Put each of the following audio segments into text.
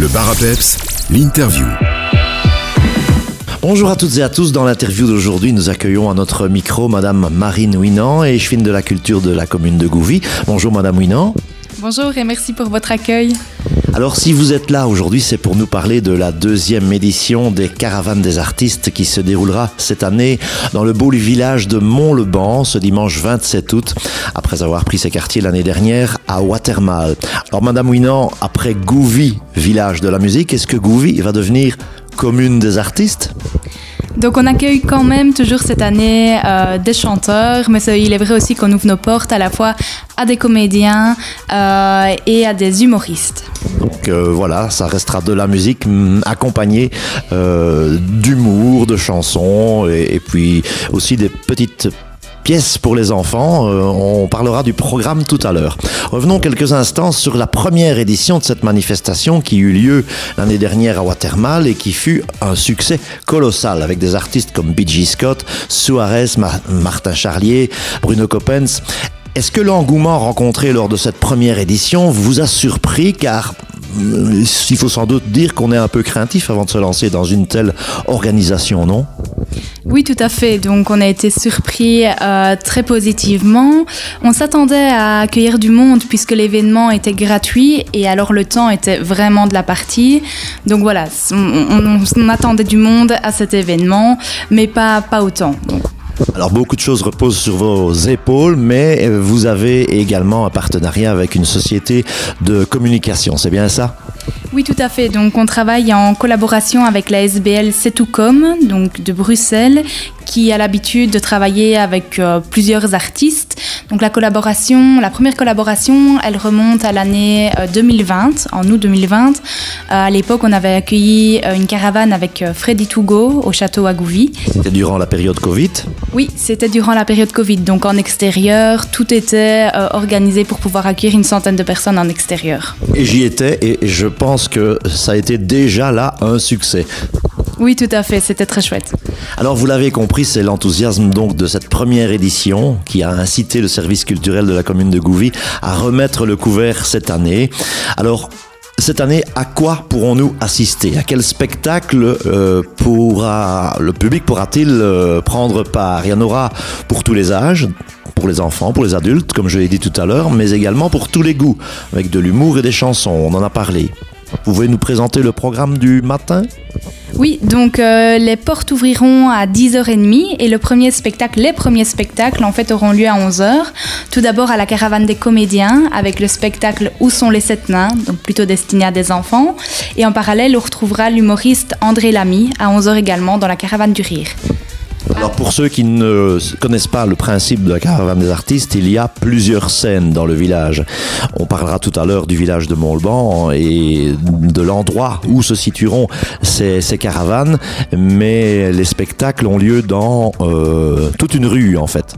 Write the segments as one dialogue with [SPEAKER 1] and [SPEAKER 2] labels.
[SPEAKER 1] Le bar l'interview.
[SPEAKER 2] Bonjour à toutes et à tous. Dans l'interview d'aujourd'hui, nous accueillons à notre micro Madame Marine Winan, échevine de la culture de la commune de Gouvy. Bonjour Madame Winan.
[SPEAKER 3] Bonjour et merci pour votre accueil.
[SPEAKER 2] Alors si vous êtes là aujourd'hui, c'est pour nous parler de la deuxième édition des Caravanes des artistes qui se déroulera cette année dans le beau village de Mont-le-Ban ce dimanche 27 août, après avoir pris ses quartiers l'année dernière à Watermal. Alors Madame Winan, après Gouvy, village de la musique, est-ce que Gouvy va devenir commune des artistes?
[SPEAKER 3] Donc on accueille quand même toujours cette année euh, des chanteurs, mais il est vrai aussi qu'on ouvre nos portes à la fois à des comédiens euh, et à des humoristes.
[SPEAKER 2] Donc euh, voilà, ça restera de la musique mm, accompagnée d'humour, de chansons et, et puis aussi des petites pièces pour les enfants. Euh, on parlera du programme tout à l'heure. Revenons quelques instants sur la première édition de cette manifestation qui eut lieu l'année dernière à Watermal et qui fut un succès colossal avec des artistes comme B.G. Scott, Suarez, Martin Charlier, Bruno Coppens. Est-ce que l'engouement rencontré lors de cette première édition vous a surpris? Car il faut sans doute dire qu'on est un peu craintif avant de se lancer dans une telle organisation, non?
[SPEAKER 3] Oui, tout à fait. Donc on a été surpris euh, très positivement. On s'attendait à accueillir du monde puisque l'événement était gratuit et alors le temps était vraiment de la partie. Donc voilà, on, attendait du monde à cet événement, mais pas, pas autant.
[SPEAKER 2] Alors beaucoup de choses reposent sur vos épaules, mais vous avez également un partenariat avec une société de communication, c'est bien ça?
[SPEAKER 3] Oui, tout à fait. Donc, on travaille en collaboration avec la SBL Setoucom, donc de Bruxelles, qui a l'habitude de travailler avec euh, plusieurs artistes. Donc, la collaboration, la première collaboration, elle remonte à l'année 2020, euh, en août 2020. Euh, à l'époque, on avait accueilli une caravane avec Freddy Tougo au château à Gouvy.
[SPEAKER 2] C'était durant la période Covid?
[SPEAKER 3] Oui, c'était durant la période Covid. Donc, en extérieur, tout était organisé pour pouvoir accueillir une centaine de personnes en extérieur.
[SPEAKER 2] Et j'y étais et je pense que ça a été déjà là un succès.
[SPEAKER 3] Oui, tout à fait, c'était très chouette.
[SPEAKER 2] Alors vous l'avez compris, c'est l'enthousiasme donc de cette première édition qui a incité le service culturel de la commune de Gouvy à remettre le couvert cette année. Alors cette année, à quoi pourrons-nous assister? À quel spectacle euh, pourra le public pourra-t-il euh, prendre part? Il y en aura pour tous les âges, pour les enfants, pour les adultes, comme je l'ai dit tout à l'heure, mais également pour tous les goûts, avec de l'humour et des chansons. On en a parlé. Vous pouvez nous présenter le programme du matin?
[SPEAKER 3] Oui, donc euh, les portes ouvriront à 10h30 et le premier spectacle, les premiers spectacles en fait auront lieu à 11h. Tout d'abord à la caravane des comédiens avec le spectacle Où sont les sept nains, donc plutôt destiné à des enfants. Et en parallèle, on retrouvera l'humoriste André Lamy à 11h également dans la caravane du rire.
[SPEAKER 2] Alors pour ceux qui ne connaissent pas le principe de la caravane des artistes, il y a plusieurs scènes dans le village. On parlera tout à l'heure du village de Montauban et de l'endroit où se situeront ces, caravanes, mais les spectacles ont lieu dans euh, toute une rue en fait.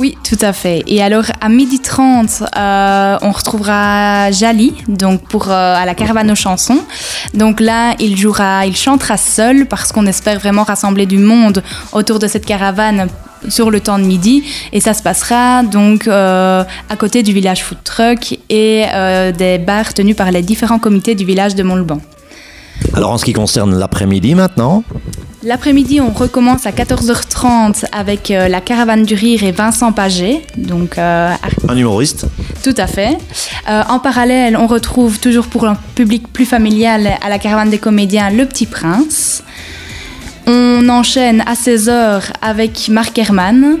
[SPEAKER 3] Oui, tout à fait. Et alors, à 12h30, euh, on retrouvera Jali, donc pour, euh, à la caravane aux chansons. Donc là, il jouera, il chantera seul parce qu'on espère vraiment rassembler du monde autour de cette caravane sur le temps de midi et ça se passera donc euh, à côté du village food truck et des bars tenus par les différents comités du village de Montauban.
[SPEAKER 2] Alors en ce qui concerne l'après-midi maintenant
[SPEAKER 3] L'après-midi, on recommence à 14h30 avec euh, la caravane du rire et Vincent Paget. Donc,
[SPEAKER 2] euh, un humoriste
[SPEAKER 3] Tout à fait. Euh, en parallèle, on retrouve toujours pour un public plus familial à la caravane des comédiens Le Petit Prince. On enchaîne à 16h avec Marc Herman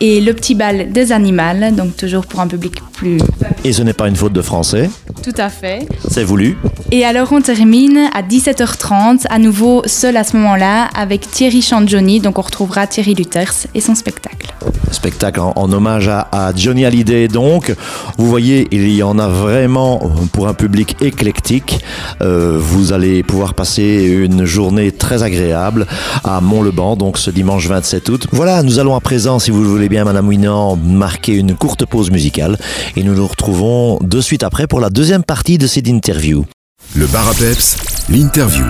[SPEAKER 3] et Le Petit Bal des Animaux, donc toujours pour un public plus...
[SPEAKER 2] Et ce n'est pas une faute de français
[SPEAKER 3] Tout à fait.
[SPEAKER 2] C'est voulu.
[SPEAKER 3] Et alors on termine à 17h30, à nouveau seul à ce moment-là, avec Thierry Johnny. donc on retrouvera Thierry Luthers et son spectacle.
[SPEAKER 2] Spectacle en, hommage à, Johnny Hallyday donc. Vous voyez, il y en a vraiment pour un public éclectique. Euh, vous allez pouvoir passer une journée très agréable à Mont-le-Ban, donc ce dimanche 27 août. Voilà, nous allons à présent, si vous le voulez bien, Madame Winan, marquer une courte pause musicale et nous nous retrouvons de suite après pour la deuxième partie de cette interview.
[SPEAKER 1] Le bar à peps, l'interview.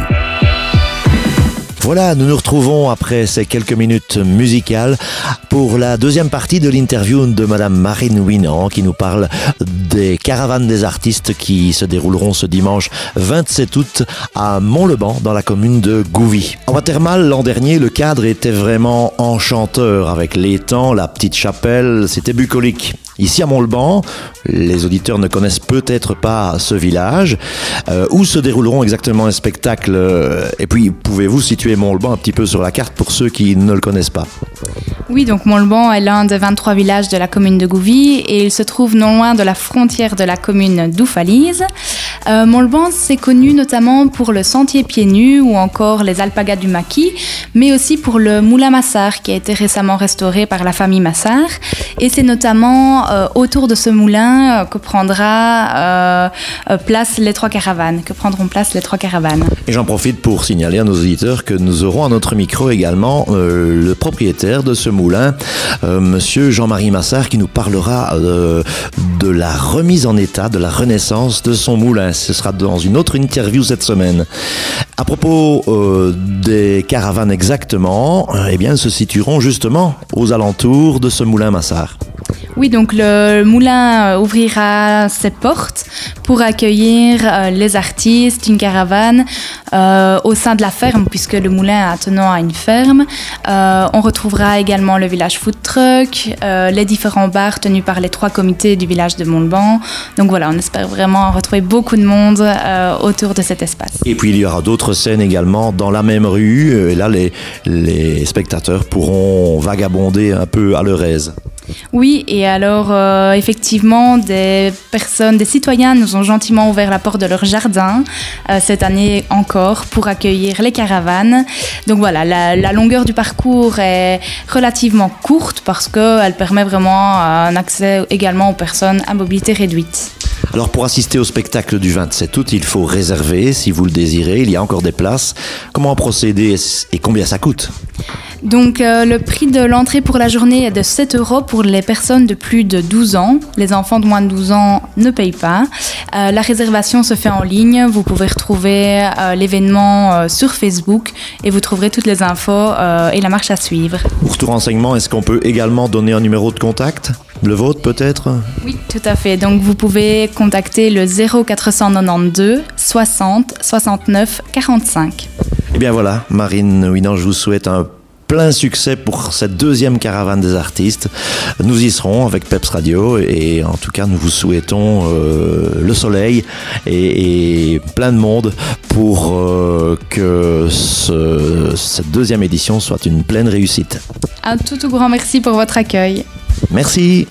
[SPEAKER 2] Voilà, nous nous retrouvons après ces quelques minutes musicales pour la deuxième partie de l'interview de Madame Marine Winan qui nous parle des caravanes des artistes qui se dérouleront ce dimanche 27 août à Mont-le-Ban dans la commune de Gouvy. En Watermal, l'an dernier, le cadre était vraiment enchanteur avec l'étang, la petite chapelle, c'était bucolique. Ici à Mont-le-Ban, les auditeurs ne connaissent peut-être pas ce village. Euh, où se dérouleront exactement les spectacles euh, Et puis, pouvez-vous situer Mont-le-Ban un petit peu sur la carte pour ceux qui ne le connaissent pas?
[SPEAKER 3] Oui, donc Mont-le-Ban est l'un des 23 villages de la commune de Gouvy et il se trouve non loin de la frontière de la commune d'Oufalise. Euh, Mont-le-Ban, c'est connu notamment pour le sentier pieds nus ou encore les alpagas du maquis, mais aussi pour le moulin Massard qui a été récemment restauré par la famille Massard. Et c'est notamment euh, autour de ce moulin euh, que prendra place les trois caravanes, que prendront place les trois caravanes.
[SPEAKER 2] Et j'en profite pour signaler à nos auditeurs que nous aurons à notre micro également le propriétaire de ce moulin, Monsieur Jean-Marie Massard, qui nous parlera de la remise en état, de la renaissance de son moulin. Ce sera dans une autre interview cette semaine. À propos euh, des caravanes exactement, eh bien, se situeront justement aux alentours de ce moulin Massard.
[SPEAKER 3] Oui, donc le moulin euh, ouvrira ses portes pour accueillir euh, les artistes, une caravane euh, au sein de la ferme, puisque le moulin attenant à une ferme. on retrouvera également le village food truck, les différents bars tenus par les trois comités du village de Montauban. Donc voilà, on espère vraiment retrouver beaucoup de monde autour de cet espace.
[SPEAKER 2] Et puis il y aura d'autres scènes également dans la même rue. Et là, les, les spectateurs pourront vagabonder un peu à leur aise.
[SPEAKER 3] Oui, et alors euh, effectivement, des personnes, des citoyens nous ont gentiment ouvert la porte de leur jardin euh, cette année encore pour accueillir les caravanes. Donc voilà, la, longueur du parcours est relativement courte parce qu'elle permet vraiment un accès également aux personnes à mobilité réduite.
[SPEAKER 2] Alors pour assister au spectacle du 27 août, il faut réserver si vous le désirez. Il y a encore des places. Comment procéder et combien ça coûte?
[SPEAKER 3] Donc euh, le prix de l'entrée pour la journée est de 7 euros pour les personnes de plus de 12 ans. Les enfants de moins de 12 ans ne payent pas. Euh, la réservation se fait en ligne. Vous pouvez retrouver euh, l'événement sur Facebook et vous trouverez toutes les infos et la marche à suivre.
[SPEAKER 2] Pour tout renseignement, est-ce qu'on peut également donner un numéro de contact? Le vôtre peut-être?
[SPEAKER 3] Oui, tout à fait. Donc vous pouvez contacter le 0492 60 69 45.
[SPEAKER 2] Eh bien voilà, Marine Winan, je vous souhaite un plein succès pour cette deuxième caravane des artistes. Nous y serons avec Peps Radio et en tout cas nous vous souhaitons euh, le soleil et, plein de monde pour euh, que cette deuxième édition soit une pleine réussite.
[SPEAKER 3] Un tout, tout grand merci pour votre accueil.
[SPEAKER 2] Merci.